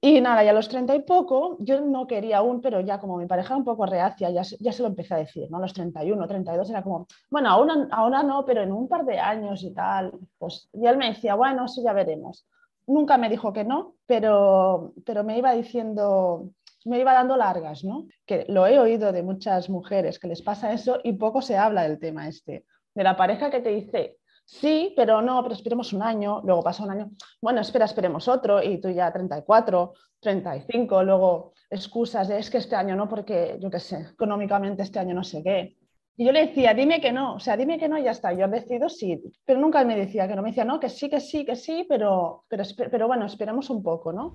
Y nada, ya a los 30 y poco, yo no quería aún, pero ya como mi pareja era un poco reacia, ya, ya se lo empecé a decir, ¿no? A los 31, 32 era como, bueno, ahora, no, pero en un par de años y tal. Pues, y él me decía, bueno, eso ya veremos. Nunca me dijo que no, pero, pero me iba diciendo, me iba dando largas, ¿no? Que lo he oído de muchas mujeres que les pasa eso y poco se habla del tema este, de la pareja que te dice, sí, pero no, pero esperemos un año, luego pasa un año, bueno, espera, esperemos otro y tú ya 34, 35, luego excusas de es que este año no, porque yo qué sé, económicamente este año no sé qué. Y yo le decía, dime que no, o sea, dime que no y ya está. Yo decido sí, pero nunca me decía que no. Me decía, no, que sí, que sí, que sí, pero, pero, pero bueno, esperemos un poco, ¿no?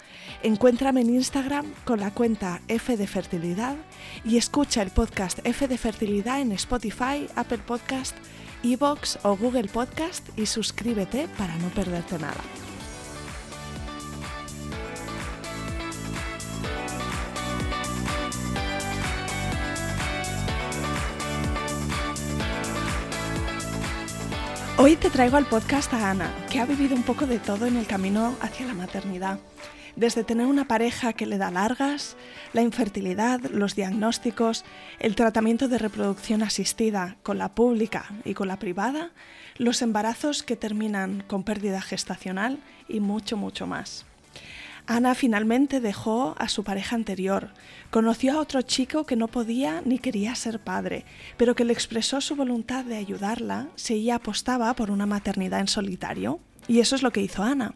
Encuéntrame en Instagram con la cuenta F de Fertilidad y escucha el podcast F de Fertilidad en Spotify, Apple Podcast, Evox o Google Podcast y suscríbete para no perderte nada. Hoy te traigo al podcast a Ana, que ha vivido un poco de todo en el camino hacia la maternidad desde tener una pareja que le da largas, la infertilidad, los diagnósticos, el tratamiento de reproducción asistida con la pública y con la privada, los embarazos que terminan con pérdida gestacional y mucho, mucho más. Ana finalmente dejó a su pareja anterior, conoció a otro chico que no podía ni quería ser padre, pero que le expresó su voluntad de ayudarla si ella apostaba por una maternidad en solitario. Y eso es lo que hizo Ana.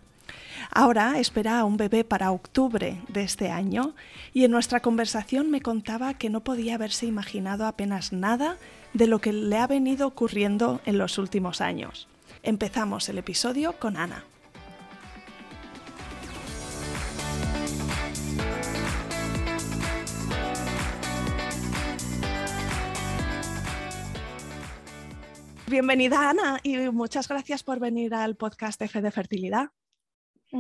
Ahora espera a un bebé para octubre de este año y en nuestra conversación me contaba que no podía haberse imaginado apenas nada de lo que le ha venido ocurriendo en los últimos años. Empezamos el episodio con Ana. Bienvenida Ana y muchas gracias por venir al podcast F de Fertilidad.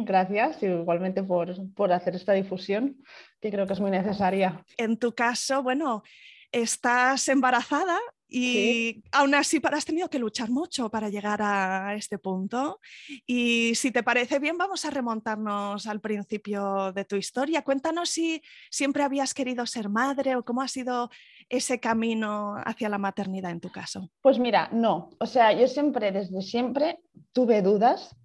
Gracias, igualmente por, por, hacer esta difusión, que creo que es muy necesaria. En tu caso, bueno, estás embarazada y aún así has tenido que luchar mucho para llegar a este punto. Y si te parece bien, vamos a remontarnos al principio de tu historia. Cuéntanos si siempre habías querido ser madre o cómo ha sido ese camino hacia la maternidad en tu caso. Pues mira, no. O sea, yo siempre, desde siempre, tuve dudas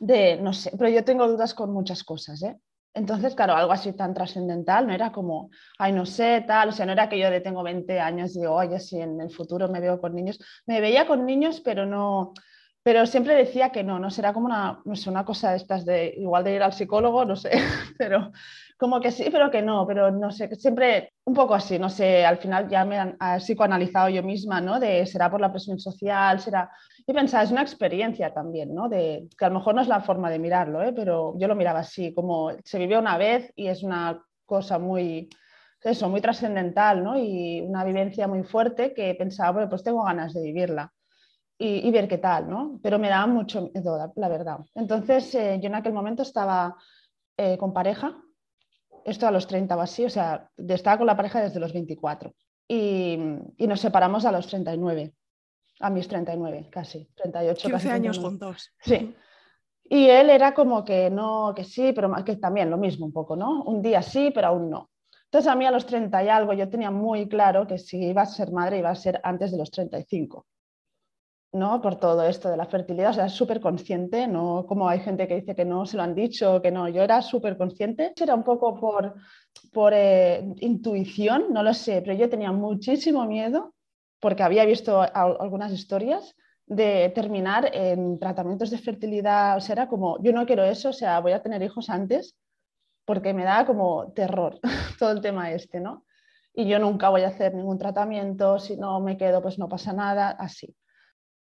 de, no sé, pero yo tengo dudas con muchas cosas, ¿eh? Entonces, claro, algo así tan trascendental, no era como, ay, no sé, tal, o sea, no era que yo de tengo 20 años y digo, oye, si en el futuro me veo con niños, me veía con niños, pero no, pero siempre decía que no, no será como una, no sé, una cosa de estas de, igual de ir al psicólogo, no sé, pero como que sí, pero que no, pero no sé, siempre un poco así, no sé, al final ya me han psicoanalizado yo misma, ¿no? De será por la presión social, será... Y pensaba, es una experiencia también, ¿no? De, que a lo mejor no es la forma de mirarlo, ¿eh? pero yo lo miraba así, como se vivió una vez y es una cosa muy, eso, muy trascendental, ¿no? Y una vivencia muy fuerte que pensaba, bueno, pues tengo ganas de vivirla. Y, ver qué tal, ¿no? Pero me daba mucho miedo, la verdad. Entonces, eh, yo en aquel momento estaba eh, con pareja, esto a los 30 o así, o sea, estaba con la pareja desde los 24 y, y nos separamos a los 39, a mis 39 casi, 38. 15 casi años juntos. Sí. Y él era como que no, que sí, pero que también lo mismo un poco, ¿no? Un día sí, pero aún no. Entonces a mí a los 30 y algo yo tenía muy claro que si iba a ser madre iba a ser antes de los 35. ¿No? Por todo esto de la fertilidad, o sea, súper consciente, no como hay gente que dice que no, se lo han dicho, que no, yo era súper consciente, era un poco por, por eh, intuición, no lo sé, pero yo tenía muchísimo miedo porque había visto algunas historias de terminar en tratamientos de fertilidad, o sea, era como, yo no quiero eso, o sea, voy a tener hijos antes, porque me da como terror todo el tema este, ¿no? Y yo nunca voy a hacer ningún tratamiento, si no me quedo, pues no pasa nada, así.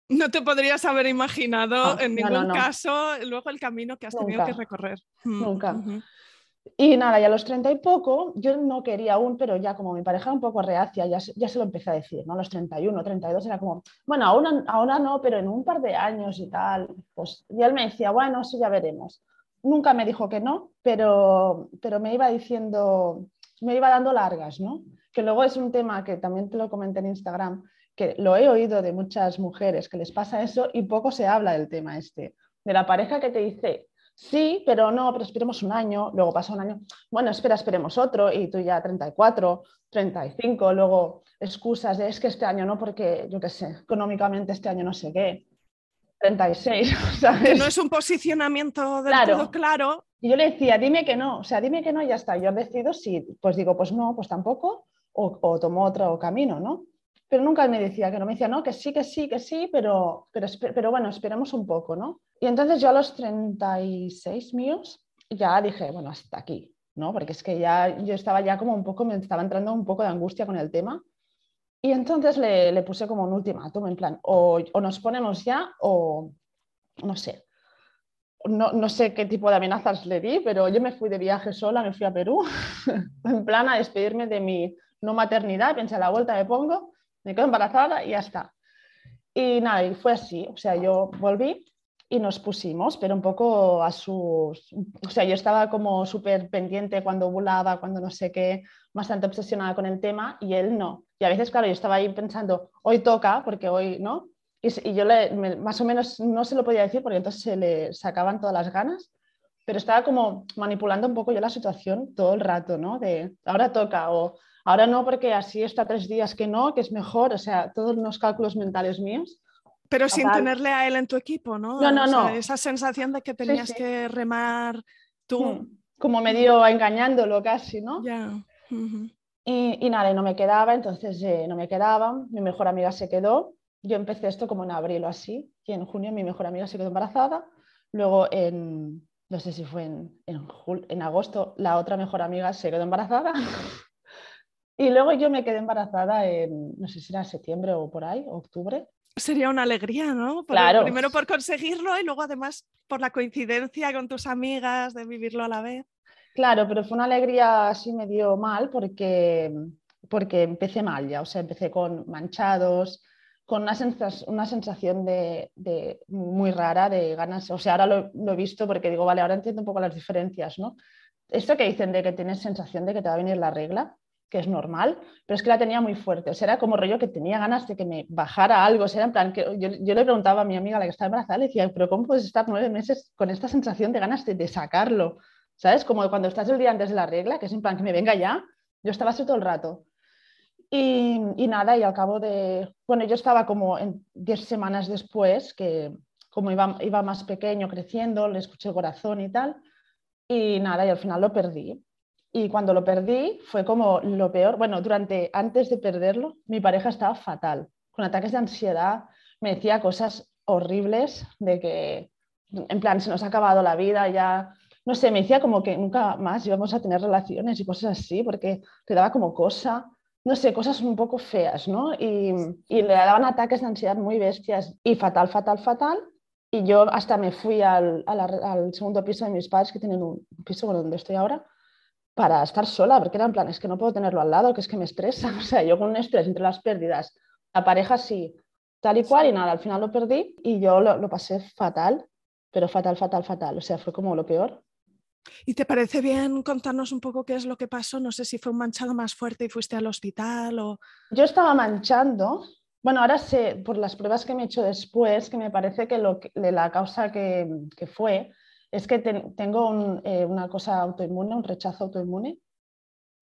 No te podrías haber imaginado en ningún caso luego el camino que has tenido que recorrer. Mm, nunca. Y nada, ya a los treinta y poco, yo no quería aún, pero ya como mi pareja era un poco reacia, ya, ya se lo empecé a decir, ¿no? A los 31, 32 era como, bueno, ahora, ahora no, pero en un par de años y tal. Pues, y él me decía, bueno, sí, ya veremos. Nunca me dijo que no, pero, pero me iba diciendo, me iba dando largas, ¿no? Que luego es un tema que también te lo comenté en Instagram, que lo he oído de muchas mujeres que les pasa eso y poco se habla del tema este, de la pareja que te dice, sí, pero no, pero esperemos un año, luego pasa un año, bueno, espera, esperemos otro y tú ya 34, 35, luego excusas de es que este año no, porque yo qué sé, económicamente este año no sé qué. 36, Que no es un posicionamiento del claro. todo claro. Y yo le decía, dime que no, o sea, dime que no y ya está. Yo decido si, pues digo, pues no, pues tampoco, o, o tomo otro camino, ¿no? Pero nunca me decía que no, me decía, no, que sí, que sí, que sí, pero, pero, pero bueno, esperemos un poco, ¿no? Y entonces yo a los 36 míos ya dije, bueno, hasta aquí, ¿no? Porque es que ya yo estaba ya como un poco, me estaba entrando un poco de angustia con el tema. Y entonces le, le puse como un ultimátum, en plan, o, o, nos ponemos ya o no sé. No, no, sé qué tipo de amenazas le di, pero yo me fui de viaje sola, me fui a Perú, en plan a despedirme de mi no maternidad, pensé a la vuelta me pongo me quedo embarazada y ya está. Y nada, y fue así, o sea, yo volví y nos pusimos, pero un poco a sus... O sea, yo estaba como súper pendiente cuando ovulaba, cuando no sé qué, bastante obsesionada con el tema y él no. Y a veces, claro, yo estaba ahí pensando, hoy toca, porque hoy, ¿no? Y, yo le, más o menos no se lo podía decir porque entonces se le sacaban todas las ganas, pero estaba como manipulando un poco yo la situación todo el rato, ¿no? De ahora toca o Ahora no, porque así está tres días que no, que es mejor, o sea, todos los cálculos mentales míos. Pero sin tenerle a él en tu equipo, ¿no? No, no, no. esa sensación de que tenías que remar tú. Hmm. Como medio engañándolo casi, ¿no? Ya. y, nada, no me quedaba, entonces eh, no me quedaba. Mi mejor amiga se quedó. Yo empecé esto como en abril o así, y en junio mi mejor amiga se quedó embarazada. Luego en, no sé si fue en, en, en agosto, la otra mejor amiga se quedó embarazada. Y luego yo me quedé embarazada en, no sé si era septiembre o por ahí, octubre. Sería una alegría, ¿no? claro. Primero por conseguirlo y luego además por la coincidencia con tus amigas de vivirlo a la vez. Claro, pero fue una alegría así medio mal porque, porque empecé mal ya, o sea, empecé con manchados, con una, sensación, una sensación de, de, muy rara de ganas, o sea, ahora lo, lo, he visto porque digo, vale, ahora entiendo un poco las diferencias, ¿no? Esto que dicen de que tienes sensación de que te va a venir la regla, que es normal, pero es que la tenía muy fuerte. O sea, era como rollo que tenía ganas de que me bajara algo. O sea, en plan, que yo, le preguntaba a mi amiga, la que estaba embarazada, le decía, pero ¿cómo puedes estar nueve meses con esta sensación de ganas de, sacarlo? ¿Sabes? Como cuando estás el día antes de la regla, que es en plan, que me venga ya. Yo estaba así todo el rato. Y, nada, y al cabo de, bueno, yo estaba como en diez semanas después, que como iba, iba más pequeño, creciendo, le escuché el corazón y tal, y nada, y al final lo perdí. Y cuando lo perdí fue como lo peor. Bueno, durante, antes de perderlo, mi pareja estaba fatal, con ataques de ansiedad, me decía cosas horribles de que, en plan, se nos ha acabado la vida, ya, no sé, me decía como que nunca más íbamos a tener relaciones y cosas así, porque te daba como cosa, no sé, cosas un poco feas, ¿no? Y, le daban ataques de ansiedad muy bestias y fatal, fatal, fatal. Y yo hasta me fui al, al segundo piso de mis padres, que tienen un piso donde estoy ahora, para estar sola, porque era en plan, es que no puedo tenerlo al lado, que es que me estresa. O sea, yo con un estrés entre las pérdidas, la pareja sí, tal y cual, y nada, al final lo perdí y yo lo, lo pasé fatal, pero fatal, fatal, fatal. O sea, fue como lo peor. ¿Y te parece bien contarnos un poco qué es lo que pasó? No sé si fue un manchado más fuerte y fuiste al hospital o... Yo estaba manchando. Bueno, ahora sé, por las pruebas que me he hecho después, que me parece que, lo de la causa que, que fue es que tengo eh, una cosa autoinmune, un rechazo autoinmune,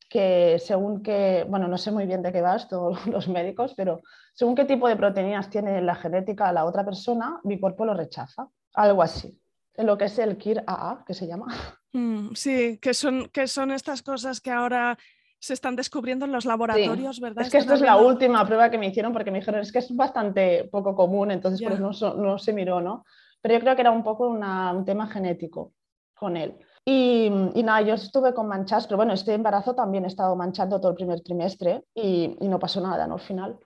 que según que, bueno, no sé muy bien de qué vas todos los médicos, pero según qué tipo de proteínas tiene la genética la otra persona, mi cuerpo lo rechaza. Algo así. En lo que es el KIR-AA, que se llama. Mm, sí, que son, que son estas cosas que ahora se están descubriendo en los laboratorios, ¿verdad? Es que esto es la última prueba que me hicieron porque me dijeron es que es bastante poco común, entonces pues no, no, se miró, ¿no? Pero yo creo que era un poco un tema genético con él. Y, nada, yo estuve con manchas, pero bueno, este embarazo también he estado manchando todo el primer trimestre y, no pasó nada, ¿no? Al final.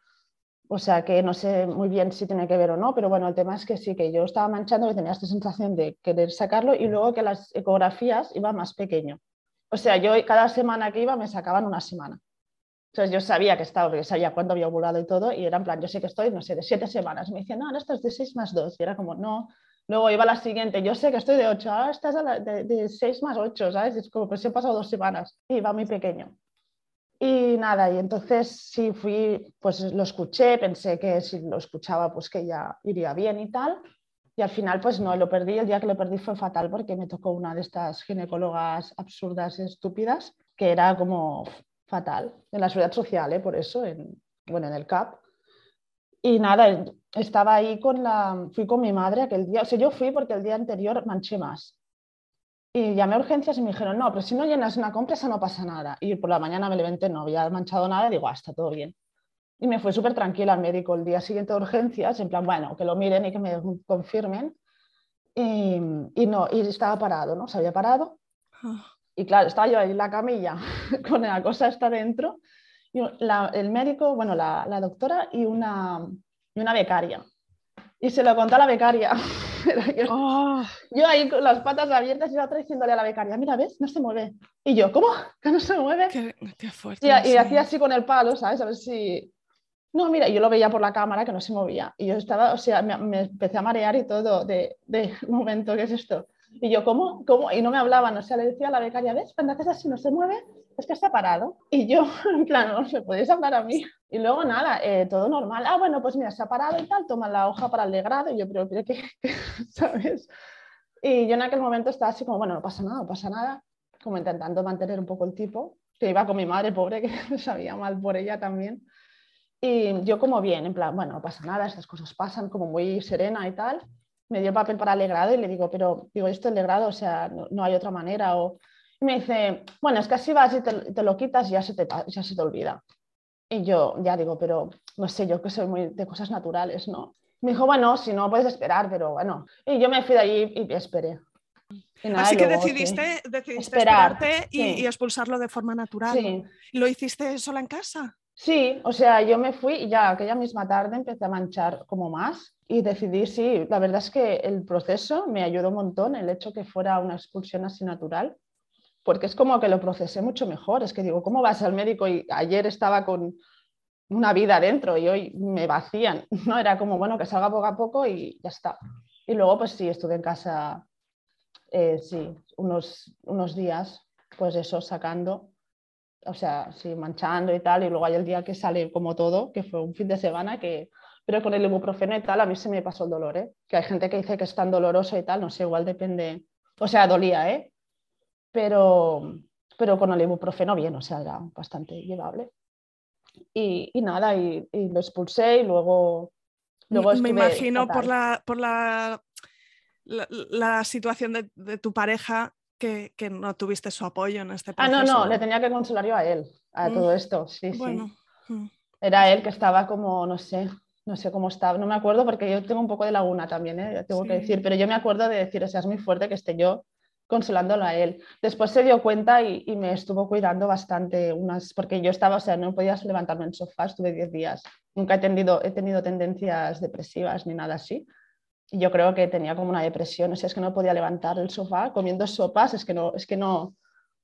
O sea que no sé muy bien si tiene que ver o no, pero bueno, el tema es que sí, que yo estaba manchando y tenía esta sensación de querer sacarlo y luego que las ecografías iban más pequeño. O sea, yo cada semana que iba me sacaban una semana. Entonces yo sabía que estaba, porque sabía cuándo había ovulado y todo, y era en plan, yo sé que estoy, no sé, de siete semanas. Me decían, no, esto es de seis más dos. Y era como, no, Luego iba la siguiente, yo sé que estoy de 8, ahora estás de, 6 más 8, ¿sabes? Es como, pues he pasado dos semanas y va muy pequeño. Y nada, y entonces sí fui, pues lo escuché, pensé que si lo escuchaba, pues que ya iría bien y tal. Y al final, pues no, lo perdí. El día que lo perdí fue fatal porque me tocó una de estas ginecólogas absurdas, estúpidas, que era como fatal en la seguridad social, ¿eh? por eso, en, bueno, en el CAP. Y nada, estaba ahí con la, fui con mi madre aquel día, o sea, yo fui porque el día anterior manché más. Y llamé a urgencias y me dijeron, no, pero si no llenas una compresa no pasa nada. Y por la mañana me levanté, no había manchado nada y digo, ah, está todo bien. Y me fue súper tranquila al médico el día siguiente de urgencias, en plan, bueno, que lo miren y que me confirmen. Y, y no, y estaba parado, ¿no? Se había parado. Ah. Y claro, estaba yo ahí en la camilla con la cosa esta dentro el médico, bueno, la, la doctora y una, y una, becaria. Y se lo contó a la becaria. Oh. yo, ahí con las patas abiertas y la otra diciéndole a la becaria, mira, ¿ves? No se mueve. Y yo, ¿cómo? ¿Que no se mueve? Qué, fuerte, y, hacía así con el palo, ¿sabes? A ver si... No, mira, yo lo veía por la cámara que no se movía. Y yo estaba, o sea, me, me empecé a marear y todo de, de momento, ¿qué es esto? Y yo, ¿cómo? ¿Cómo? Y no me hablaban, o sea, le decía a la becaria, ¿ves? Cuando haces así no se mueve, es que está parado. Y yo, en plan, no se podéis hablar a mí. Y luego nada, eh, todo normal. Ah, bueno, pues mira, se ha parado y tal, toma la hoja para el degrado. Y yo, pero, pero ¿qué? ¿Sabes? Y yo en aquel momento estaba así como, bueno, no pasa nada, no pasa nada. Como intentando mantener un poco el tipo, que iba con mi madre, pobre, que sabía mal por ella también. Y yo como bien, en plan, bueno, no pasa nada, estas cosas pasan, como muy serena y tal. Me dio el papel para legrado y le digo, pero digo, esto es legrado, o sea, no, no hay otra manera. O, y me dice, bueno, es que así vas y te, lo quitas y ya se, te, ya se te olvida. Y yo ya digo, pero no sé, yo que soy muy de cosas naturales, ¿no? Me dijo, bueno, si no puedes esperar, pero bueno. Y yo me fui de allí y esperé. Así que decidiste, decidiste esperarte y, expulsarlo de forma natural. Sí. ¿Lo hiciste sola en casa? Sí, o sea, yo me fui y ya aquella misma tarde empecé a manchar como más y decidí, sí, la verdad es que el proceso me ayudó un montón, el hecho que fuera una expulsión así natural porque es como que lo procesé mucho mejor. Es que digo, ¿cómo vas al médico y ayer estaba con una vida dentro y hoy me vacían? No, era como, bueno, que salga poco a poco y ya está. Y luego, pues sí, estuve en casa, eh, sí, unos, unos días, pues eso, sacando, o sea, sí, manchando y tal, y luego hay el día que sale como todo, que fue un fin de semana que... Pero con el ibuprofeno y tal, a mí se me pasó el dolor, ¿eh? Que hay gente que dice que es tan doloroso y tal, no sé, igual depende... O sea, dolía, ¿eh? pero, pero con el ibuprofeno bien, o sea, era bastante llevable. Y, y nada, y, lo expulsé y luego... luego Me imagino por, la, por la, la, situación de, de, tu pareja que, que, no tuviste su apoyo en este proceso. Ah, no, no, le tenía que consolar yo a él, a mm. todo esto, sí, sí. Mm. Era él que estaba como, no sé, no sé cómo estaba, no me acuerdo porque yo tengo un poco de laguna también, ¿eh? tengo que decir, pero yo me acuerdo de decir, o sea, es muy fuerte que esté yo consolándolo a él. Después se dio cuenta y, me estuvo cuidando bastante, unas, porque yo estaba, o sea, no podías levantarme en sofá, estuve 10 días. Nunca he tenido, he tenido tendencias depresivas ni nada así. Y yo creo que tenía como una depresión, o sea, es que no podía levantar el sofá comiendo sopas, es que no, es que no,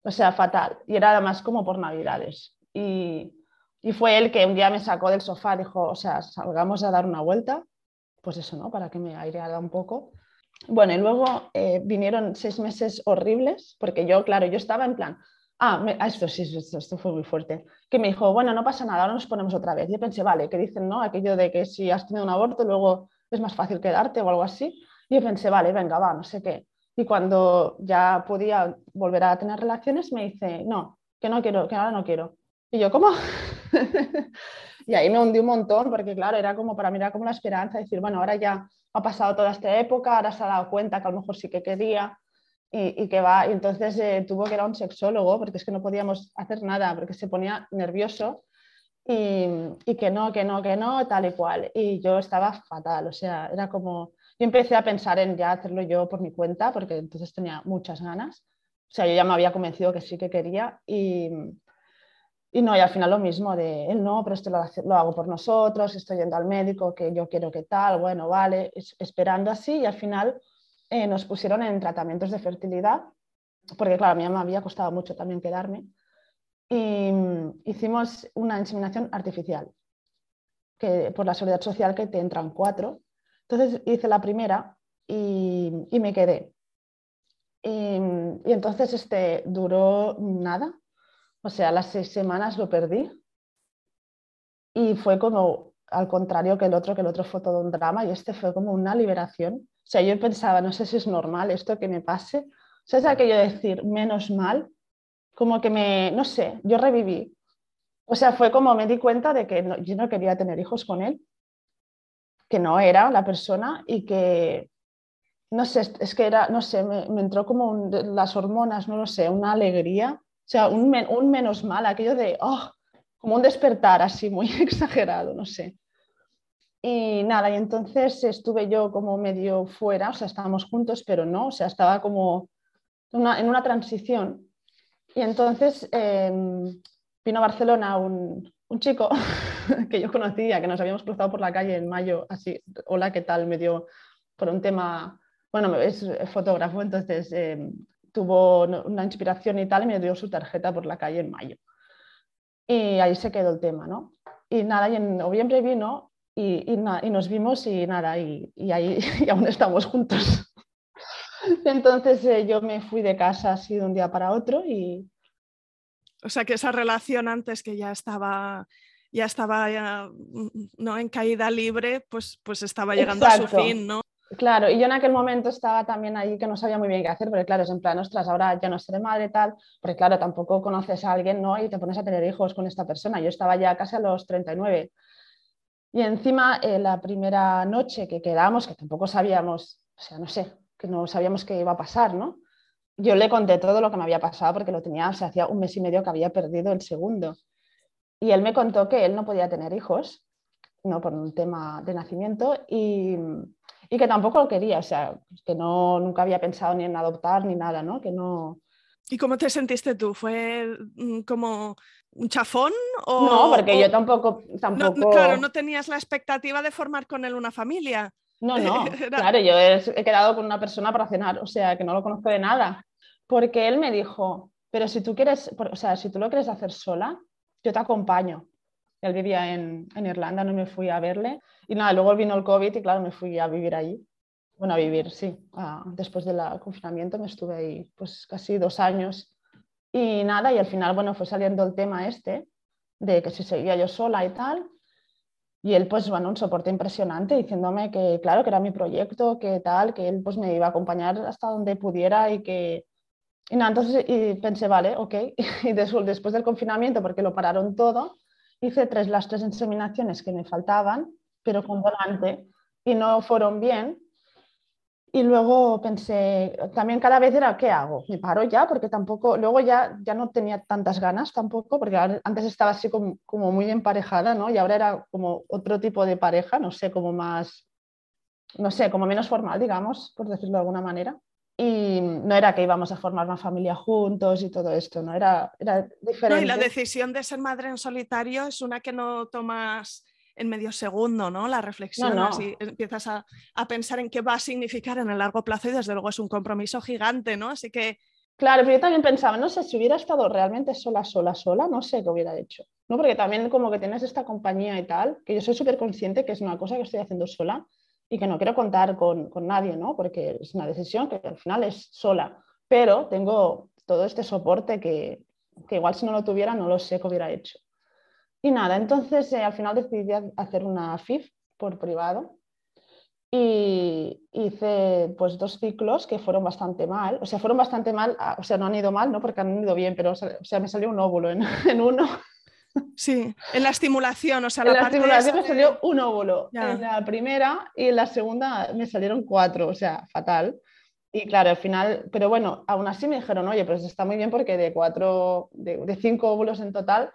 o sea, fatal. Y era además como por navidades. Y, y fue él que un día me sacó del sofá, dijo, o sea, salgamos a dar una vuelta, pues eso, ¿no? Para que me aireara un poco. Bueno, y luego eh, vinieron seis meses horribles, porque yo, claro, yo estaba en plan, ah, ah esto sí, esto, fue muy fuerte, que me dijo, bueno, no pasa nada, ahora nos ponemos otra vez. Yo pensé, vale, que dicen, ¿no? Aquello de que si has tenido un aborto, luego es más fácil quedarte o algo así. Yo pensé, vale, venga, va, no sé qué. Y cuando ya podía volver a tener relaciones, me dice, no, que no quiero, que ahora no quiero. Y yo, ¿cómo? y ahí me hundí un montón, porque claro, era como para mí era como la esperanza, decir, bueno, ahora ya ha pasado toda esta época, ahora se ha dado cuenta que a lo mejor sí que quería y, que va. Y entonces eh, tuvo que ir a un sexólogo, porque es que no podíamos hacer nada, porque se ponía nervioso y, y, que no, que no, que no, tal y cual. Y yo estaba fatal, o sea, era como, yo empecé a pensar en ya hacerlo yo por mi cuenta, porque entonces tenía muchas ganas. O sea, yo ya me había convencido que sí que quería y, y no, y al final lo mismo de él no, pero esto lo, hago por nosotros, estoy yendo al médico, que yo quiero que tal, bueno, vale, esperando así y al final eh, nos pusieron en tratamientos de fertilidad, porque claro, a mí me había costado mucho también quedarme, y mm, hicimos una inseminación artificial, que por la seguridad social que te entran cuatro. Entonces hice la primera y, y me quedé. Y, y entonces este duró nada, o sea, las seis semanas lo perdí y fue como al contrario que el otro, que el otro fue todo un drama y este fue como una liberación. O sea, yo pensaba, no sé si es normal esto que me pase. O sea, es aquello de decir, menos mal, como que me, no sé, yo reviví. O sea, fue como me di cuenta de que yo no quería tener hijos con él, que no era la persona y que, no sé, es que era, no sé, me, entró como las hormonas, no lo sé, una alegría sea, un, menos mal, aquello de, oh, como un despertar así muy exagerado, no sé. Y nada, y entonces estuve yo como medio fuera, o sea, estábamos juntos, pero no, o sea, estaba como en una transición. Y entonces em, vino a Barcelona un, un, chico que yo conocía, que nos habíamos cruzado por la calle en mayo, así, hola, ¿qué tal? Me dio por un tema, bueno, es fotógrafo, entonces em, tuvo una inspiración y tal y me dio su tarjeta por la calle en mayo. Y ahí se quedó el tema, ¿no? Y nada, y en noviembre vino y, y, y nos vimos y nada, y, y ahí y aún estamos juntos. Entonces eh, yo me fui de casa así de un día para otro y... O sea que esa relación antes que ya estaba ya estaba ya, ¿no? en caída libre, pues, pues estaba llegando a su fin, ¿no? Claro, y yo en aquel momento estaba también ahí que no sabía muy bien qué hacer, porque claro, es en plan, ostras, ahora ya no seré madre tal, porque claro, tampoco conoces a alguien, ¿no? Y te pones a tener hijos con esta persona. Yo estaba ya casi a los 39. Y encima, eh, la primera noche que quedamos, que tampoco sabíamos, o sea, no sé, que no sabíamos qué iba a pasar, ¿no? Yo le conté todo lo que me había pasado porque lo tenía, o hacía un mes y medio que había perdido el segundo. Y él me contó que él no podía tener hijos, no por un tema de nacimiento, y y que tampoco lo quería, o sea, que no, nunca había pensado ni en adoptar ni nada, ¿no? Que no... ¿Y cómo te sentiste tú? ¿Fue mm, como un chafón? O, no, porque yo tampoco... tampoco... claro, no tenías la expectativa de formar con él una familia. No, no, claro, yo he, quedado con una persona para cenar, o sea, que no lo conozco de nada. Porque él me dijo, pero si tú quieres, o sea, si tú lo quieres hacer sola, yo te acompaño. Él vivía en, Irlanda, no me fui a verle. Y nada, luego vino el COVID y claro, me fui a vivir allí. Bueno, a vivir, sí. después del confinamiento me estuve ahí pues casi dos años. Y nada, y al final, bueno, fue saliendo el tema este de que si seguía yo sola y tal. Y él, pues, bueno, un soporte impresionante diciéndome que, claro, que era mi proyecto, que tal, que él, pues, me iba a acompañar hasta donde pudiera y que... Y nada, entonces y pensé, vale, ok. Y después del confinamiento, porque lo pararon todo, hice tres, las tres inseminaciones que me faltaban, pero con volante, y no fueron bien. Y luego pensé, también cada vez era, ¿qué hago? Me paro ya, porque tampoco, luego ya, ya no tenía tantas ganas tampoco, porque antes estaba así como, como muy emparejada, ¿no? Y ahora era como otro tipo de pareja, no sé, como más, no sé, como menos formal, digamos, por decirlo de alguna manera y no era que íbamos a formar una familia juntos y todo esto, ¿no? Era, era diferente. No, y la decisión de ser madre en solitario es una que no tomas en medio segundo, ¿no? La reflexión, no, empiezas a, a, pensar en qué va a significar en el largo plazo y desde luego es un compromiso gigante, ¿no? Así que... Claro, pero yo también pensaba, no sé, si hubiera estado realmente sola, sola, sola, no sé qué hubiera hecho, ¿no? Porque también como que tienes esta compañía y tal, que yo soy súper consciente que es una cosa que estoy haciendo sola, y que no quiero contar con, con nadie, ¿no? porque es una decisión que al final es sola, pero tengo todo este soporte que, que igual si no lo tuviera no lo sé qué hubiera hecho. Y nada, entonces eh, al final decidí hacer una FIF por privado y, hice pues dos ciclos que fueron bastante mal, o sea, fueron bastante mal, ah, o sea, no han ido mal, ¿no? Porque han ido bien, pero o sea, me salió un óvulo en, uno. Sí, en la estimulación, o sea, en la, estimulación me salió un óvulo en la primera y en la segunda me salieron cuatro, o sea, fatal. Y claro, al final, pero bueno, aún así me dijeron, oye, pues está muy bien porque de cuatro, de, de cinco óvulos en total,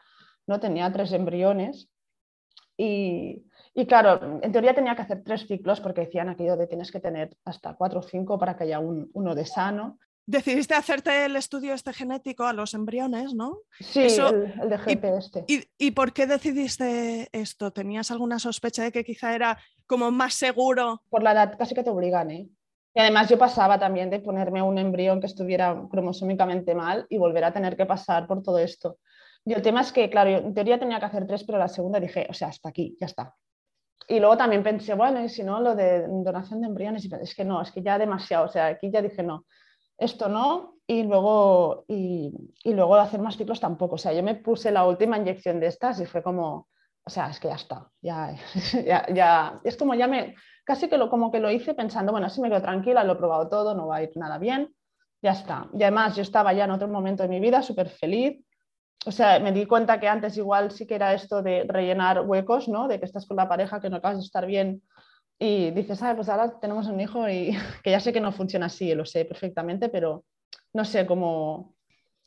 no tenía tres embriones. Y, y claro, en teoría tenía que hacer tres ciclos porque decían aquello de tienes que tener hasta cuatro o cinco para que haya uno de sano. Decidiste hacerte el estudio este genético a los embriones, ¿no? Sí, el, de GP este. Y, por qué decidiste esto? ¿Tenías alguna sospecha de que quizá era como más seguro? Por la edad casi que te obligan, ¿eh? Y además yo pasaba también de ponerme un embrión que estuviera cromosómicamente mal y volver a tener que pasar por todo esto. Y el tema es que, claro, en teoría tenía que hacer tres, pero la segunda dije, o sea, hasta aquí, ya está. Y luego también pensé, bueno, y si no, lo de donación de embriones, es que no, es que ya demasiado, o sea, aquí ya dije no, esto no, y luego, y, luego hacer más ciclos tampoco, o sea, yo me puse la última inyección de estas y fue como, o sea, es que ya está, ya, ya, ya, es como ya me, casi que lo, como que lo hice pensando, bueno, así me quedo tranquila, lo he probado todo, no va a ir nada bien, ya está. Y además yo estaba ya en otro momento de mi vida súper feliz, o sea, me di cuenta que antes igual sí que era esto de rellenar huecos, ¿no? De que estás con la pareja, que no acabas de estar bien y dices, ah, pues ahora tenemos un hijo y que ya sé que no funciona así, lo sé perfectamente, pero no sé cómo...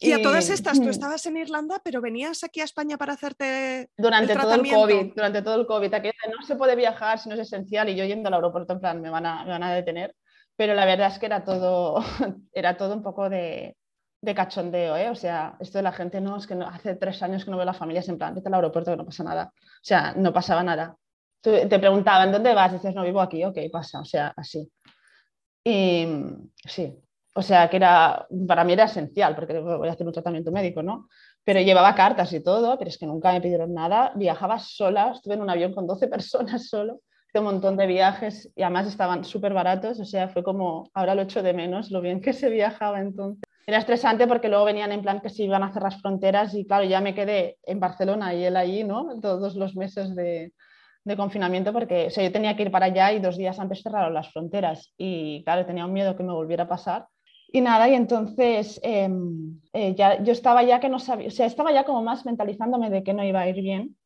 Y, a todas estas, tú estabas en Irlanda, pero venías aquí a España para hacerte durante todo el COVID, durante todo el COVID, aquí no se puede viajar si no es esencial y yo yendo al aeropuerto en plan me van a, me van a detener, pero la verdad es que era todo, era todo un poco de, de cachondeo, ¿eh? O sea, esto de la gente, no, es que hace tres años que no veo a la familia, es en plan, vete al aeropuerto que no pasa nada. O sea, no pasaba nada. Te preguntaban, ¿dónde vas? dices, no, vivo aquí, ok, pasa, o sea, así. Y sí, o sea, que era, para mí era esencial, porque voy a hacer un tratamiento médico, ¿no? Pero llevaba cartas y todo, pero es que nunca me pidieron nada. Viajaba sola, estuve en un avión con 12 personas solo, hice un montón de viajes y además estaban súper baratos, o sea, fue como, ahora lo echo de menos, lo bien que se viajaba entonces. Era estresante porque luego venían en plan que se iban a cerrar fronteras y claro, ya me quedé en Barcelona y él allí, ¿no? Todos los meses de, de confinamiento porque o sea, yo tenía que ir para allá y dos días antes cerraron las fronteras y claro, tenía un miedo que me volviera a pasar. Y nada, y entonces em, eh, ya, yo estaba ya que no sabía, o sea, estaba ya como más mentalizándome de que no iba a ir bien.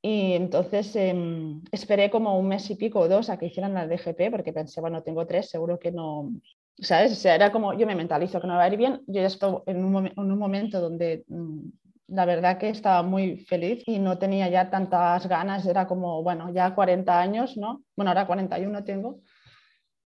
Y entonces em, esperé como un mes y pico o dos a que hicieran la DGP porque pensé, bueno, tengo tres, seguro que no, ¿sabes? O sea, era como, yo me mentalizo que no va a ir bien, yo ya estoy en un, en un momento donde mm, la verdad que estaba muy feliz y no tenía ya tantas ganas, era como, bueno, ya 40 años, ¿no? Bueno, ahora 41 tengo,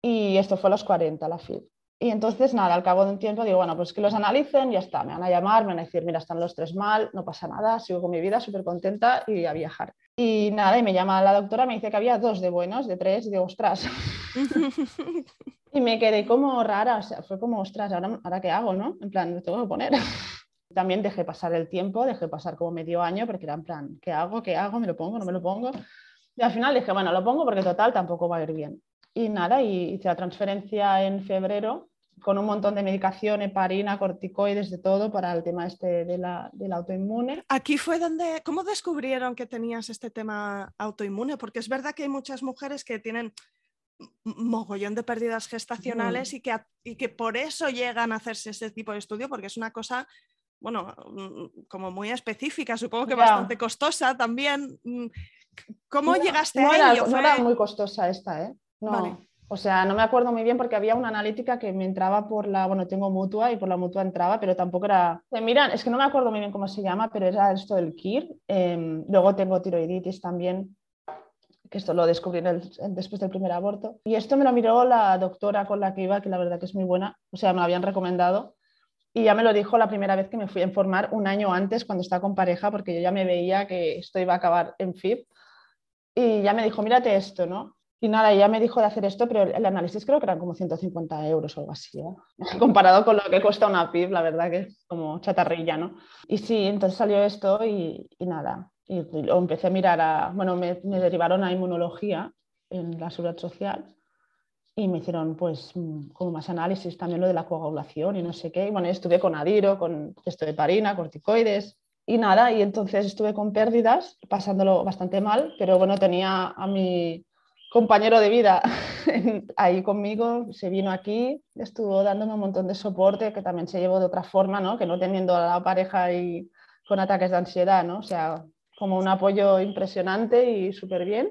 y esto fue a los 40, la FID. Y entonces, nada, al cabo de un tiempo digo, bueno, pues que los analicen, ya está, me van a llamar, me van a decir, mira, están los tres mal, no pasa nada, sigo con mi vida súper contenta y a viajar. Y nada, y me llama la doctora, me dice que había dos de buenos, de tres, y digo, ostras. y me quedé como rara, o sea, fue como, ostras, ¿ahora, ¿ahora qué hago, no? En plan, me tengo que poner. También dejé pasar el tiempo, dejé pasar como medio año, porque era en plan, ¿qué hago? ¿Qué hago? ¿Me lo pongo? ¿No me lo pongo? Y al final dije, bueno, lo pongo porque total tampoco va a ir bien. Y nada, y hice la transferencia en febrero con un montón de medicación, heparina, corticoides, de todo para el tema este de la, del autoinmune. Aquí fue donde, ¿cómo descubrieron que tenías este tema autoinmune? Porque es verdad que hay muchas mujeres que tienen mogollón de pérdidas gestacionales y, que, y que por eso llegan a hacerse ese tipo de estudio, porque es una cosa, bueno, mm, como muy específica, supongo que bastante costosa también. Mm, ¿Cómo llegaste a ello? No era muy costosa esta, ¿eh? No. O sea, no me acuerdo muy bien porque había una analítica que me entraba por la, bueno, tengo mutua y por la mutua entraba, pero tampoco era... Miran, es que no me acuerdo muy bien cómo se llama, pero era esto del KIR. Em, luego tengo tiroiditis también, que esto lo descubrí después del primer aborto. Y esto me lo miró la doctora con la que iba, que la verdad que es muy buena, o sea, me lo habían recomendado. Y ya me lo dijo la primera vez que me fui a informar un año antes cuando estaba con pareja, porque yo ya me veía que esto iba a acabar en FIP. Y ya me dijo, mírate esto, ¿no? Y nada, ella me dijo de hacer esto, pero el análisis creo que eran como 150 euros o algo así, ¿eh? comparado con lo que cuesta una PIB, la verdad que es como chatarrilla, ¿no? Y sí, entonces salió esto y, y nada, y, lo empecé a mirar a, bueno, me, me, derivaron a inmunología en la seguridad social y me hicieron pues como más análisis, también lo de la coagulación y no sé qué, y bueno, estuve con adiro, con esto de parina, corticoides, y nada, y entonces estuve con pérdidas, pasándolo bastante mal, pero bueno, tenía a mi compañero de vida ahí conmigo, se vino aquí, estuvo dándome un montón de soporte que también se llevó de otra forma, ¿no? Que no teniendo a la pareja ahí con ataques de ansiedad, ¿no? O sea, como un apoyo impresionante y súper bien.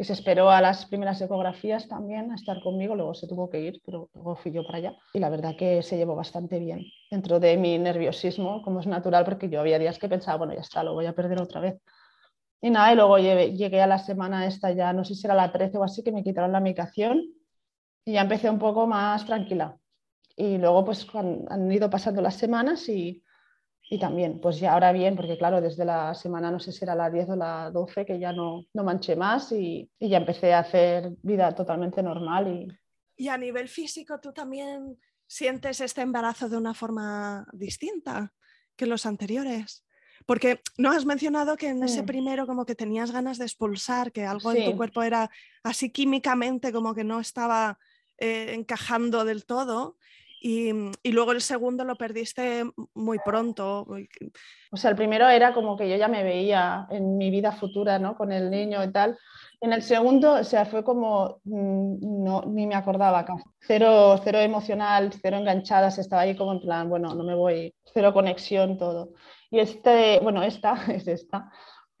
Y se esperó a las primeras ecografías también a estar conmigo, luego se tuvo que ir, pero luego fui yo para allá. Y la verdad que se llevó bastante bien dentro de mi nerviosismo, como es natural, porque yo había días que pensaba, bueno, ya está, lo voy a perder otra vez. Y nada, y luego llegué, a la semana esta ya, no sé si era la 13 o así, que me quitaron la medicación y ya empecé un poco más tranquila. Y luego pues han ido pasando las semanas y, y también, pues ya ahora bien, porque claro, desde la semana, no sé si era la 10 o la 12, que ya no, no manché más y, y, ya empecé a hacer vida totalmente normal. Y... y a nivel físico, ¿tú también sientes este embarazo de una forma distinta que los anteriores? Porque no has mencionado que en ese primero como que tenías ganas de expulsar, que algo en tu cuerpo era así químicamente como que no estaba eh, encajando del todo. Mm, y, luego el segundo lo perdiste muy pronto. O sea, el primero era como que yo ya me veía en mi vida futura, ¿no? Con el niño y tal. En el segundo, o sea, fue como, mm, no, ni me acordaba Cero, cero emocional, cero enganchadas, estaba ahí como en plan, bueno, no me voy, cero conexión, todo. Y este, bueno, esta es esta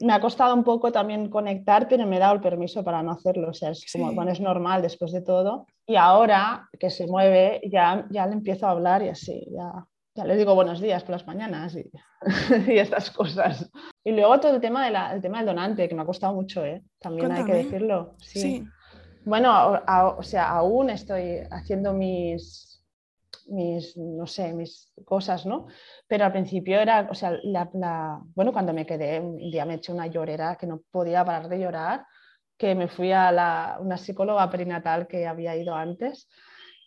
me ha costado un poco también conectar, pero me he dado el permiso para no hacerlo. O sea, es como, bueno, es normal después de todo. Y ahora que se mueve, ya, ya le empiezo a hablar y así, ya, ya le digo buenos días por las mañanas y, y estas cosas. Y luego todo el tema, de la, el tema del donante, que me ha costado mucho, ¿eh? también hay que decirlo. Sí. Bueno, o sea, aún estoy haciendo mis, mis, no sé, mis cosas, ¿no? Pero al principio era, o sea, la, bueno, cuando me quedé, un día me eché una llorera que no podía parar de llorar, que me fui a la, una psicóloga perinatal que había ido antes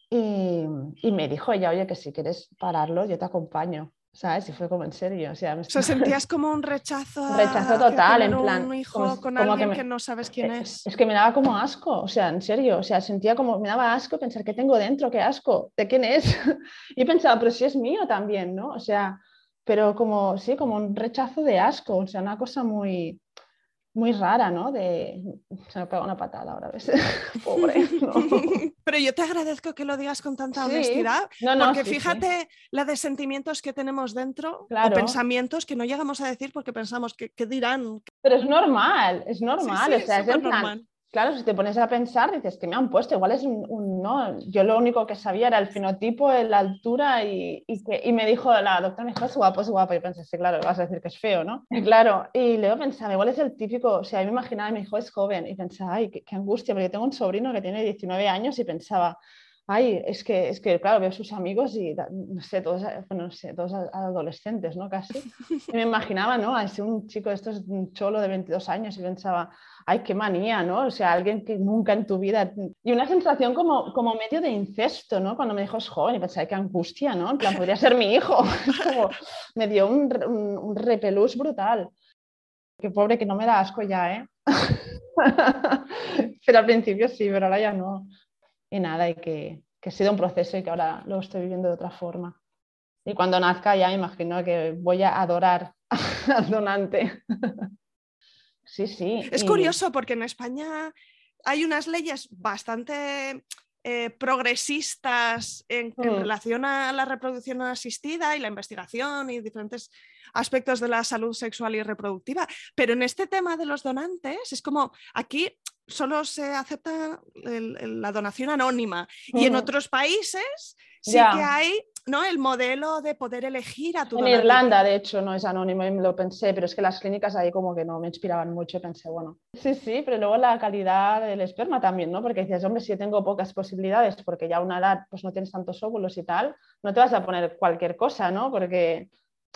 y, y me dijo ella, oye, que si quieres pararlo, yo te acompaño. ¿Sabes? Y fue como en serio. O sea, sentías como un rechazo. A... Rechazo total, en plan. Un hijo con alguien que, no sabes quién eh, es. Es que me daba como asco, o sea, en serio. O sea, sentía como, me daba asco pensar que tengo dentro, qué asco, ¿de quién es? y pensaba, pero si es mío también, ¿no? O sea, pero como, sí, como un rechazo de asco, o sea, una cosa muy muy rara, ¿no? De... Se me pega una patada ahora, ¿ves? Pobre. Pero yo te agradezco que lo digas con tanta honestidad, porque fíjate la de sentimientos que tenemos dentro, o pensamientos que no llegamos a decir porque pensamos que, dirán. Pero es normal, es normal, o sea, es normal. Claro, si te pones a pensar, dices que me han puesto, igual es un, no. Yo lo único que sabía era el fenotipo, la altura y, y, que, y me dijo la doctora, me dijo, es guapo, es guapo. Y pensé, sí, claro, vas a decir que es feo, ¿no? Y claro, y luego pensaba, igual es el típico, o sea, yo me imaginaba, mi hijo es joven y pensaba, ay, qué, qué angustia, porque tengo un sobrino que tiene 19 años y pensaba, ay, es que, es que, claro, veo sus amigos y, no sé, todos, bueno, no sé, todos adolescentes, ¿no? Casi. Y me imaginaba, ¿no? A un chico, esto es un cholo de 22 años y pensaba, ay, qué manía, ¿no? O sea, alguien que nunca en tu vida... Y una sensación como, como medio de incesto, ¿no? Cuando me dijo es joven y pensaba, qué angustia, ¿no? En plan, podría ser mi hijo. como, me dio un, un, un repelús brutal. Qué pobre que no me da asco ya, ¿eh? pero al principio sí, pero ahora ya no y nada, y que, que ha sido un proceso y que ahora lo estoy viviendo de otra forma. Y cuando nazca ya imagino que voy a adorar al donante. sí, sí. Es curioso porque en España hay unas leyes bastante eh, progresistas en, en, mm. relación a la reproducción asistida y la investigación y diferentes aspectos de la salud sexual y reproductiva. Pero en este tema de los donantes es como aquí solo se acepta la donación anónima y en otros países sí que hay ¿no? el modelo de poder elegir a tu En Irlanda, de hecho, no es anónimo y me lo pensé, pero es que las clínicas ahí como que no me inspiraban mucho pensé, bueno, sí, sí, pero luego la calidad del esperma también, ¿no? Porque dices, hombre, si yo tengo pocas posibilidades porque ya a una edad pues no tienes tantos óvulos y tal, no te vas a poner cualquier cosa, ¿no? Porque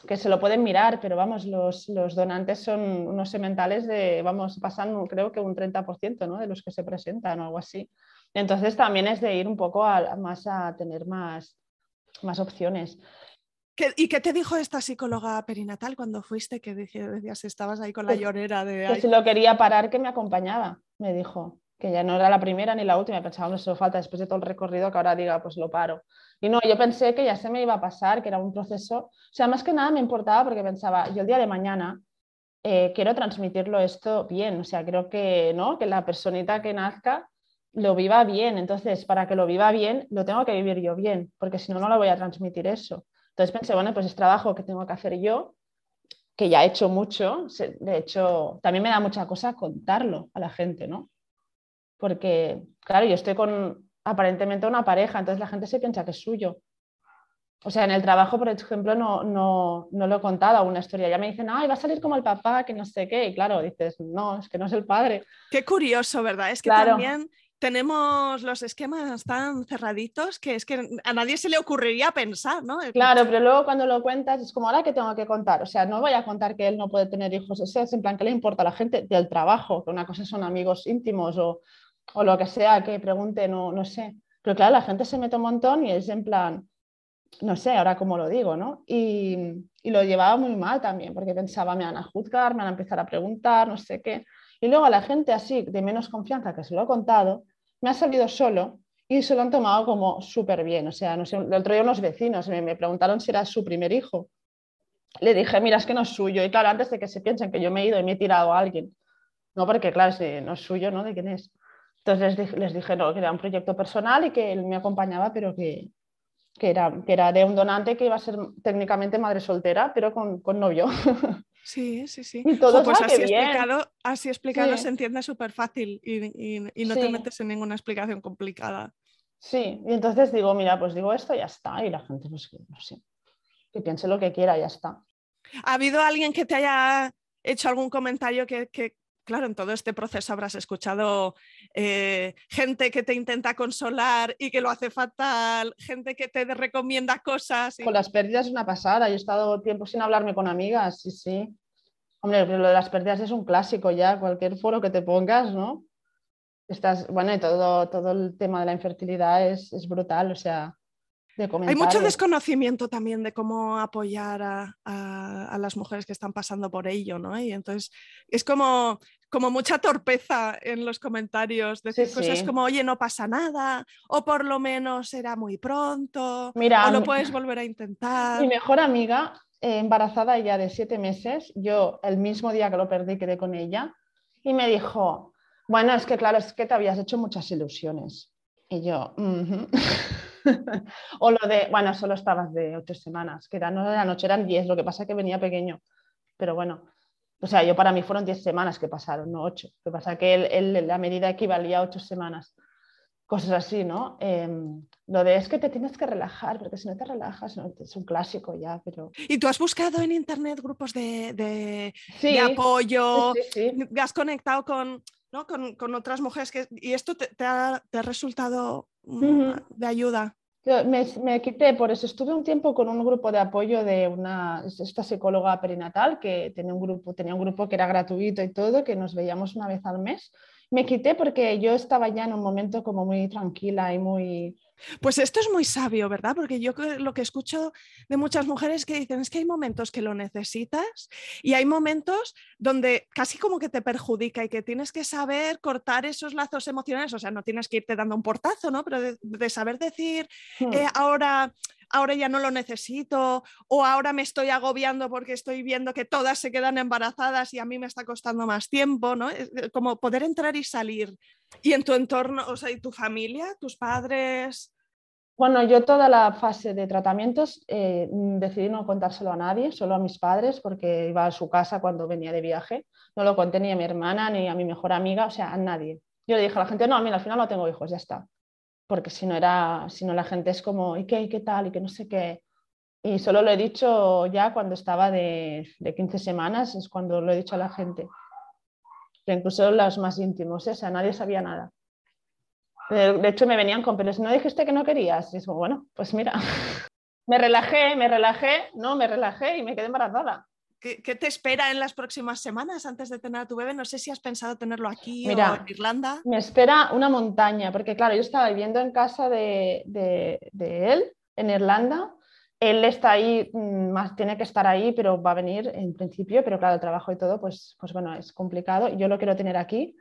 que se lo pueden mirar, pero vamos, los, los, donantes son unos sementales de, vamos, pasan creo que un 30% ¿no? de los que se presentan o algo así. Entonces también es de ir un poco a, más a tener más, más opciones. ¿Y qué te dijo esta psicóloga perinatal cuando fuiste? Que decías, estabas ahí con la llorera de... Que si lo quería parar, que me acompañaba, me dijo que ya no era la primera ni la última, pensaba, no, eso falta después de todo el recorrido que ahora diga, pues lo paro. Y no, yo pensé que ya se me iba a pasar, que era un proceso, o sea, más que nada me importaba porque pensaba, yo el día de mañana eh, quiero transmitirlo esto bien, o sea, creo que, ¿no? que la personita que nazca lo viva bien, entonces para que lo viva bien, lo tengo que vivir yo bien, porque si no, no lo voy a transmitir eso. Entonces pensé, bueno, pues es trabajo que tengo que hacer yo, que ya he hecho mucho, de hecho, también me da mucha cosa contarlo a la gente, ¿no? Porque, claro, yo estoy con aparentemente una pareja, entonces la gente se piensa que es suyo. O sea, en el trabajo, por ejemplo, no, no, no lo he contado una historia. Ya me dicen, ay, va a salir como el papá, que no sé qué. Y claro, dices, no, es que no es el padre. Qué curioso, ¿verdad? Es que también tenemos los esquemas tan cerraditos que es que a nadie se le ocurriría pensar, ¿no? Claro, pero luego cuando lo cuentas es como ahora que tengo que contar. O sea, no voy a contar que él no puede tener hijos. Ese es en plan que le importa a la gente del trabajo, que una cosa son amigos íntimos o, o lo que sea, que pregunten o no sé. Pero claro, la gente se mete un montón y es en plan, no sé ahora cómo lo digo, ¿no? Y, y lo llevaba muy mal también, porque pensaba, me van a juzgar, me van a empezar a preguntar, no sé qué. Y luego a la gente así, de menos confianza, que se lo he contado, me ha salido solo y se lo han tomado como súper bien. O sea, no sé, el otro día unos vecinos me, preguntaron si era su primer hijo. Le dije, mira, es que no es suyo. Y claro, antes de que se piensen que yo me he ido y me he tirado a alguien. No, porque claro, si no es suyo, ¿no? ¿De quién es? Entonces les dije, les dije no, que era un proyecto personal y que él me acompañaba, pero que, que, era, que era de un donante que iba a ser técnicamente madre soltera, pero con, con novio. Sí, sí, sí. Y todo pues así explicado, así explicado se entiende súper fácil y, y, no te metes en ninguna explicación complicada. Sí, y entonces digo, mira, pues digo esto y ya está. Y la gente, pues no sé, que piense lo que quiera, ya está. ¿Ha habido alguien que te haya hecho algún comentario que, que claro, en todo este proceso habrás escuchado eh, gente que te intenta consolar y que lo hace fatal, gente que te recomienda cosas. Con las pérdidas es una pasada. Yo he estado tiempo sin hablarme con amigas, sí, sí. Hombre, lo de las pérdidas es un clásico ya, cualquier foro que te pongas, ¿no? Estás, bueno, y todo, todo el tema de la infertilidad es, es brutal, o sea, hay mucho desconocimiento también de cómo apoyar a, las mujeres que están pasando por ello, ¿no? Y entonces es como, como mucha torpeza en los comentarios, decir cosas como, oye, no pasa nada, o por lo menos será muy pronto, o lo puedes volver a intentar. Mi mejor amiga, eh, embarazada ya de siete meses, yo el mismo día que lo perdí quedé con ella y me dijo, bueno, es que claro, es que te habías hecho muchas ilusiones. Y yo, o lo de, bueno, solo estabas de ocho semanas, que era, no de la noche eran diez, lo que pasa es que venía pequeño. Pero bueno, o sea, yo para mí fueron diez semanas que pasaron, no ocho. Lo que pasa es que él, la medida equivalía a ocho semanas. Cosas así, ¿no? Em, lo de es que te tienes que relajar, porque si no te relajas, es un clásico ya, pero... ¿Y tú has buscado en internet grupos de, de, apoyo? Sí, ¿Has conectado con, ¿no? con, con, otras mujeres? Que, ¿Y esto te, te, ha, te ha, resultado mm, de ayuda? Me, quité, por eso estuve un tiempo con un grupo de apoyo de una, esta psicóloga perinatal que tenía un, grupo, tenía un grupo que era gratuito y todo, que nos veíamos una vez al mes. Me quité porque yo estaba ya en un momento como muy tranquila y muy, pues esto es muy sabio, ¿verdad? Porque yo lo que escucho de muchas mujeres que dicen es que hay momentos que lo necesitas y hay momentos donde casi como que te perjudica y que tienes que saber cortar esos lazos emocionales, o sea, no tienes que irte dando un portazo, ¿no? Pero de, saber decir, hmm. eh, ahora ahora ya no lo necesito o ahora me estoy agobiando porque estoy viendo que todas se quedan embarazadas y a mí me está costando más tiempo, ¿no? Como poder entrar y salir. Y en tu entorno, o sea, y tu familia, tus padres. Bueno, yo toda la fase de tratamientos eh, decidí no contárselo a nadie, solo a mis padres, porque iba a su casa cuando venía de viaje. No lo conté ni a mi hermana ni a mi mejor amiga, o sea, a nadie. Yo le dije a la gente, no, mira, al final no tengo hijos, ya está porque si no era, si no la gente es como, ¿y qué, y qué tal? Y que no sé qué. Y solo lo he dicho ya cuando estaba de, de 15 semanas, es cuando lo he dicho a la gente. Que incluso los más íntimos, ¿eh? o sea, nadie sabía nada. De, hecho, me venían con, pero si no dijiste que no querías. Y es bueno, pues mira, me relajé, me relajé, no, me relajé y me quedé embarazada. ¿Qué, te espera en las próximas semanas antes de tener a tu bebé? No sé si has pensado tenerlo aquí o en Irlanda. Me espera una montaña, porque claro, yo estaba viviendo en casa de, él, en Irlanda. Él está ahí, mm, más tiene que estar ahí, pero va a venir en principio, pero claro, el trabajo y todo, pues, pues bueno, es complicado. Yo lo quiero tener aquí.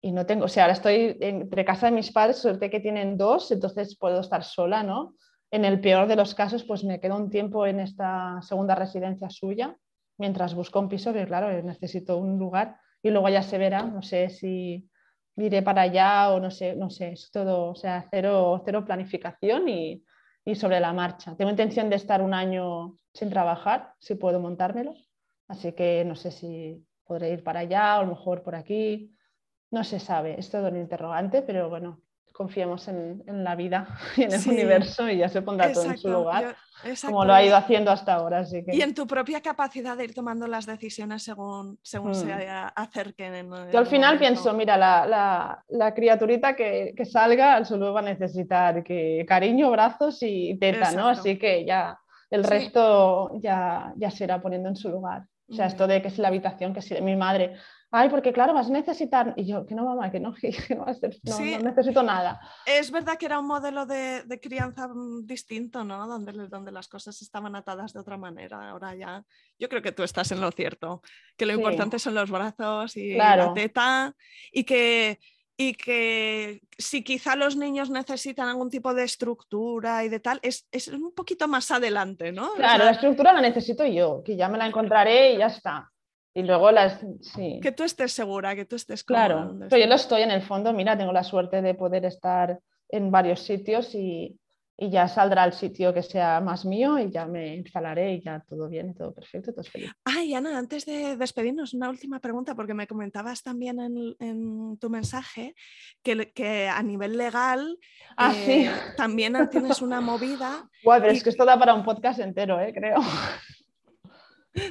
Y no tengo, o sea, ahora estoy entre casa de mis padres, suerte que tienen dos, entonces puedo estar sola, ¿no? En el peor de los casos, pues me quedo un tiempo en esta segunda residencia suya mientras busco un piso, que claro, necesito un lugar y luego ya se verá, no sé si iré para allá o no sé, no sé, es todo, o sea, cero, cero planificación y, y sobre la marcha. Tengo intención de estar un año sin trabajar, si puedo montármelo, así que no sé si podré ir para allá o mejor por aquí, no se sabe, es todo un interrogante, pero bueno, confiemos en, la vida y en el universo y ya se pondrá todo en su lugar, como lo ha ido haciendo hasta ahora. Así que... Y en tu propia capacidad de ir tomando las decisiones según, según se mm. acerquen. Yo al final pienso, mira, la, la, criaturita que, que, salga solo va a necesitar que cariño, brazos y teta, ¿no? Así que ya el resto ya, ya se irá poniendo en su lugar. O sea, esto de que es la habitación, que si mi madre, ay, porque claro, vas a necesitar, y yo, que no, mamá, que no, que no, no, necesito nada. Es verdad que era un modelo de, de, crianza mm, distinto, ¿no? Donde, donde las cosas estaban atadas de otra manera. Ahora ya, yo creo que tú estás en lo cierto, que lo importante son los brazos y la teta, y que y que si quizá los niños necesitan algún tipo de estructura y de tal, es, es un poquito más adelante, ¿no? Claro, la estructura la necesito yo, que ya me la encontraré y ya está. Y luego las... Sí. Que tú estés segura, que tú estés Claro, pero yo lo estoy en el fondo, mira, tengo la suerte de poder estar en varios sitios y, y ya saldrá el sitio que sea más mío y ya me instalaré y ya todo bien, todo perfecto, todo feliz. Ay, Ana, antes de despedirnos, una última pregunta, porque me comentabas también en, en tu mensaje que, que, a nivel legal ah, sí. Eh, también tienes una movida. Guau, pero es que esto da para un podcast entero, ¿eh? creo.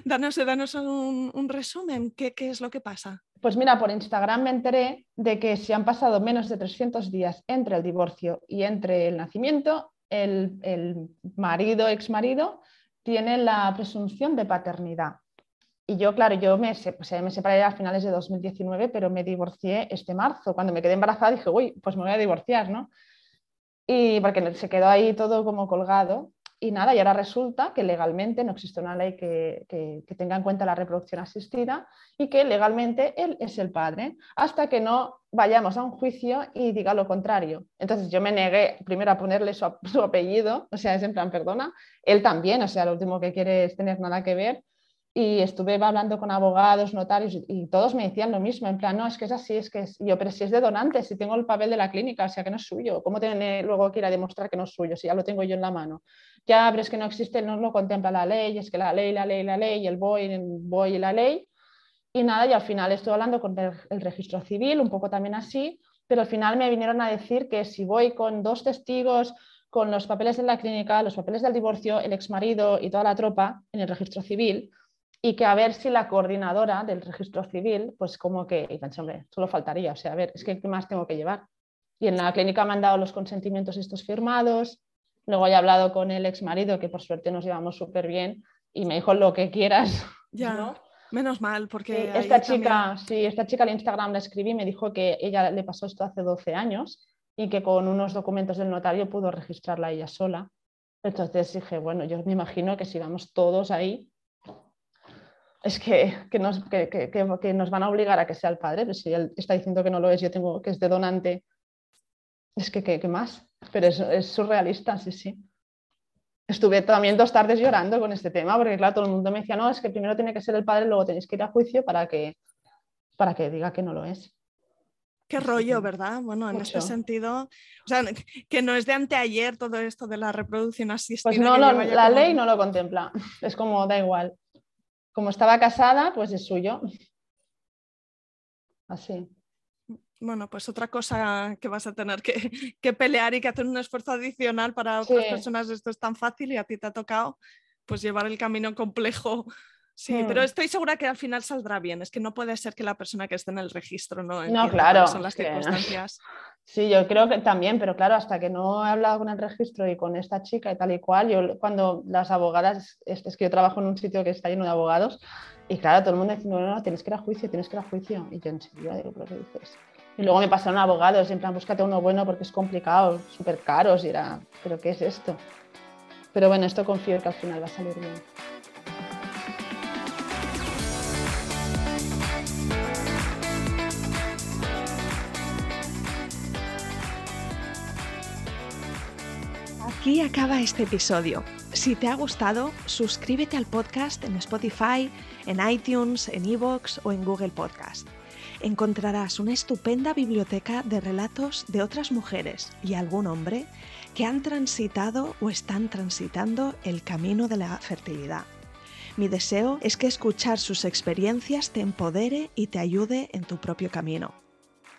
Danos, danos un, un resumen, ¿Qué, ¿qué es lo que pasa? Pues mira, por Instagram me enteré de que si han pasado menos de 300 días entre el divorcio y entre el nacimiento, el, el marido, ex marido, tiene la presunción de paternidad. Y yo, claro, yo me, me separé a finales de 2019, pero me divorcié este marzo. Cuando me quedé embarazada dije, uy, pues me voy a divorciar, ¿no? Y porque se quedó ahí todo como colgado. Y nada, y ahora resulta que legalmente no existe una ley que, tenga en cuenta la reproducción asistida y que legalmente él es el padre, hasta que no vayamos a un juicio y diga lo contrario. Entonces yo me negué primero a ponerle su, su apellido, o sea, es en plan, perdona, él también, o sea, lo último que quiere es tener nada que ver, y estuve hablando con abogados, notarios y todos me decían lo mismo, en plan, no, es que es así, es que es yo, pero si es de donante, si tengo el papel de la clínica, o sea que no es suyo, ¿cómo tiene luego que ir a demostrar que no es suyo si ya lo tengo yo en la mano? Ya, pero es que no existe, no lo contempla la ley, es que la ley, la ley, la ley, y el voy, voy y la ley. Y nada, y al final estoy hablando con el, el registro civil, un poco también así, pero al final me vinieron a decir que si voy con dos testigos, con los papeles de la clínica, los papeles del divorcio, el exmarido y toda la tropa en el registro civil, y que a ver si la coordinadora del registro civil, pues como que, y pensé, hombre, solo faltaría, o sea, a ver, es que ¿qué más tengo que llevar? Y en la clínica me han dado los consentimientos estos firmados, luego he hablado con el ex marido, que por suerte nos llevamos súper bien, y me dijo lo que quieras. Ya, menos mal, porque... esta chica, sí, esta chica al Instagram la escribí me dijo que ella le pasó esto hace 12 años y que con unos documentos del notario pudo registrarla ella sola. Entonces dije, bueno, yo me imagino que si vamos todos ahí, es que, que, nos, que, que, nos, van a obligar a que sea el padre, pero si él está diciendo que no lo es, yo tengo que es de donante, es que qué más, pero es, es, surrealista, sí, sí. Estuve también dos tardes llorando con este tema, porque claro, todo el mundo me decía, no, es que primero tiene que ser el padre, luego tenéis que ir a juicio para que, para que diga que no lo es. Qué rollo, ¿verdad? Bueno, en este sentido, o sea, que no es de anteayer todo esto de la reproducción asistida. Pues no, la ley no lo contempla, es como da igual como estaba casada, pues es suyo. Así. Bueno, pues otra cosa que vas a tener que, pelear y que hacer un esfuerzo adicional para otras personas, esto es tan fácil y a ti te ha tocado pues llevar el camino complejo. Sí, pero estoy segura que al final saldrá bien. Es que no puede ser que la persona que esté en el registro no No, claro. Son las circunstancias. Sí, yo creo que también, pero claro, hasta que no he hablado con el registro y con esta chica y tal y cual, yo cuando las abogadas, es, que yo trabajo en un sitio que está lleno de abogados, y claro, todo el mundo dice, no, no, tienes que ir a juicio, tienes que ir a juicio. Y yo en serio digo, ¿pero qué dices? Y luego me pasaron abogados, en plan, búscate uno bueno porque es complicado, súper caros, y era, ¿pero qué es esto? Pero bueno, esto confío que al final va a salir bien. Aquí acaba este episodio. Si te ha gustado, suscríbete al podcast en Spotify, en iTunes, en Evox o en Google Podcast. Encontrarás una estupenda biblioteca de relatos de otras mujeres y algún hombre que han transitado o están transitando el camino de la fertilidad. Mi deseo es que escuchar sus experiencias te empodere y te ayude en tu propio camino.